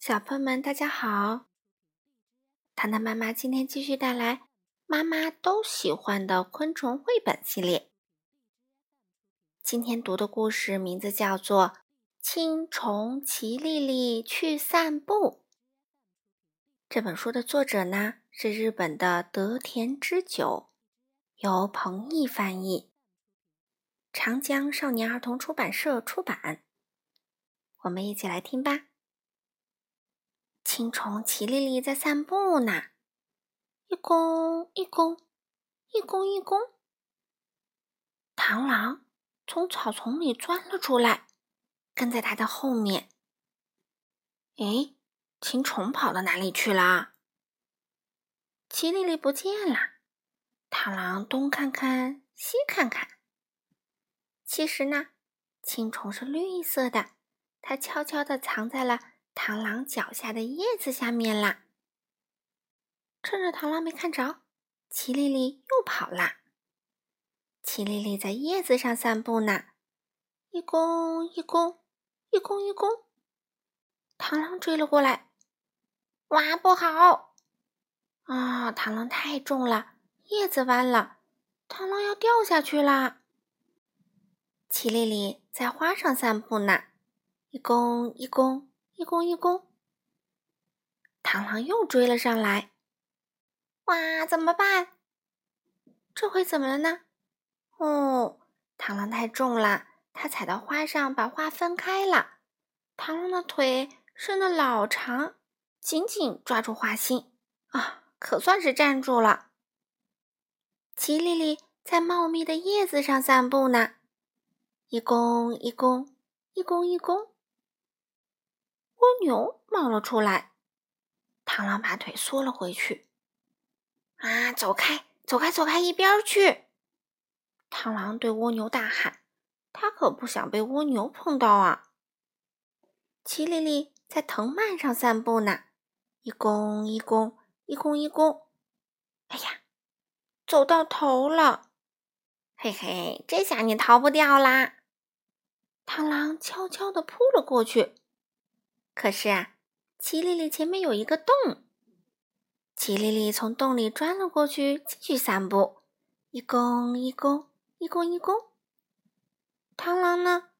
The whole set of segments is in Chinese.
小朋友们，大家好！糖糖妈妈今天继续带来妈妈都喜欢的昆虫绘本系列。今天读的故事名字叫做《青虫齐丽丽去散步》。这本书的作者呢是日本的德田之久，由彭毅翻译，长江少年儿童出版社出版。我们一起来听吧。青虫齐丽丽在散步呢，一公一公，一公一公。螳螂从草丛里钻了出来，跟在它的后面。哎，青虫跑到哪里去了？齐丽丽不见了。螳螂东看看，西看看。其实呢，青虫是绿色的，它悄悄地藏在了。螳螂脚下的叶子下面啦，趁着螳螂没看着，齐丽丽又跑啦。齐丽丽在叶子上散步呢，一弓一弓，一弓一弓。螳螂追了过来，哇，不好！啊，螳螂太重了，叶子弯了，螳螂要掉下去啦。齐丽丽在花上散步呢，一弓一弓。一公一公，螳螂又追了上来。哇，怎么办？这回怎么了呢？哦，螳螂太重了，它踩到花上，把花分开了。螳螂的腿伸得老长，紧紧抓住花心，啊，可算是站住了。齐丽丽在茂密的叶子上散步呢，一公一公，一公一公。蜗牛冒了出来，螳螂把腿缩了回去。啊，走开，走开，走开，一边去！螳螂对蜗牛大喊：“它可不想被蜗牛碰到啊！”齐丽丽在藤蔓上散步呢，一弓一弓，一弓一弓。哎呀，走到头了！嘿嘿，这下你逃不掉啦！螳螂悄悄地扑了过去。可是啊，齐丽丽前面有一个洞，齐丽丽从洞里钻了过去，继续散步，一公一公，一公一公。螳螂呢，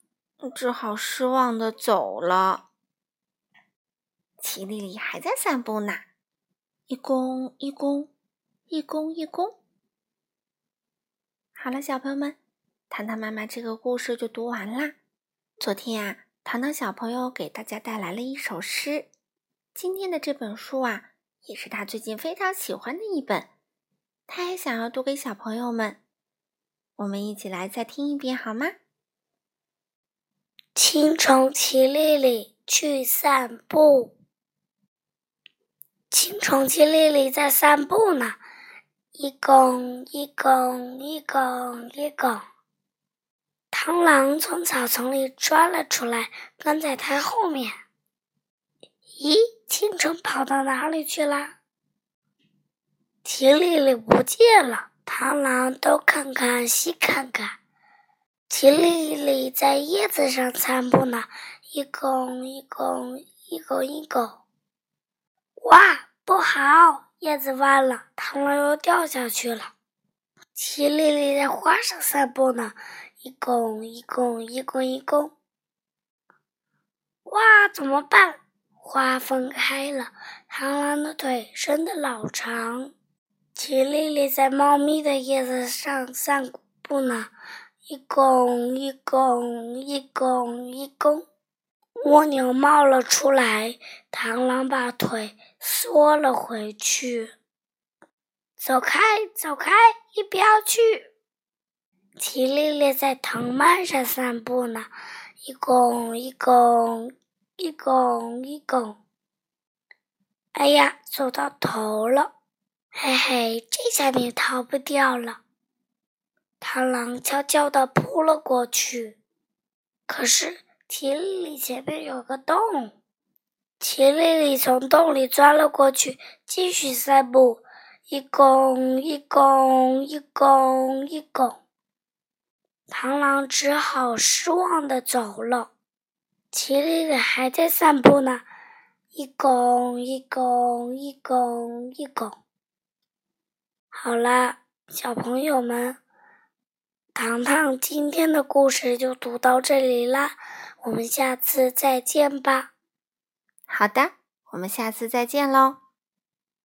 只好失望的走了。齐丽丽还在散步呢，一公一公，一公一公。好了，小朋友们，糖糖妈妈这个故事就读完啦。昨天啊。糖糖小朋友给大家带来了一首诗，今天的这本书啊，也是他最近非常喜欢的一本，他也想要读给小朋友们。我们一起来再听一遍好吗？青虫齐丽丽去散步，青虫齐丽丽在散步呢，一拱一拱一拱一拱。螳螂从草丛里钻了出来，跟在它后面。咦，青虫跑到哪里去了？齐丽丽不见了，螳螂东看看西看看。齐丽丽在叶子上散步呢，一拱一拱一拱一拱。哇，不好，叶子弯了，螳螂又掉下去了。齐丽丽在花上散步呢。一拱一拱一拱一拱，哇！怎么办？花分开了，螳螂的腿伸得老长。齐丽丽在茂密的叶子上散步呢，一拱一拱一拱一拱。蜗牛冒了出来，螳螂把腿缩了回去。走开，走开，一边去！齐丽丽在藤蔓上散步呢，一拱一拱一拱一拱。哎呀，走到头了，嘿嘿，这下你逃不掉了。螳螂悄悄地扑了过去，可是齐丽丽前面有个洞，齐丽丽从洞里钻了过去，继续散步，一拱一拱一拱一拱。螳螂只好失望的走了。齐丽丽还在散步呢，一拱一拱一拱一拱。好啦，小朋友们，糖糖今天的故事就读到这里啦，我们下次再见吧。好的，我们下次再见喽。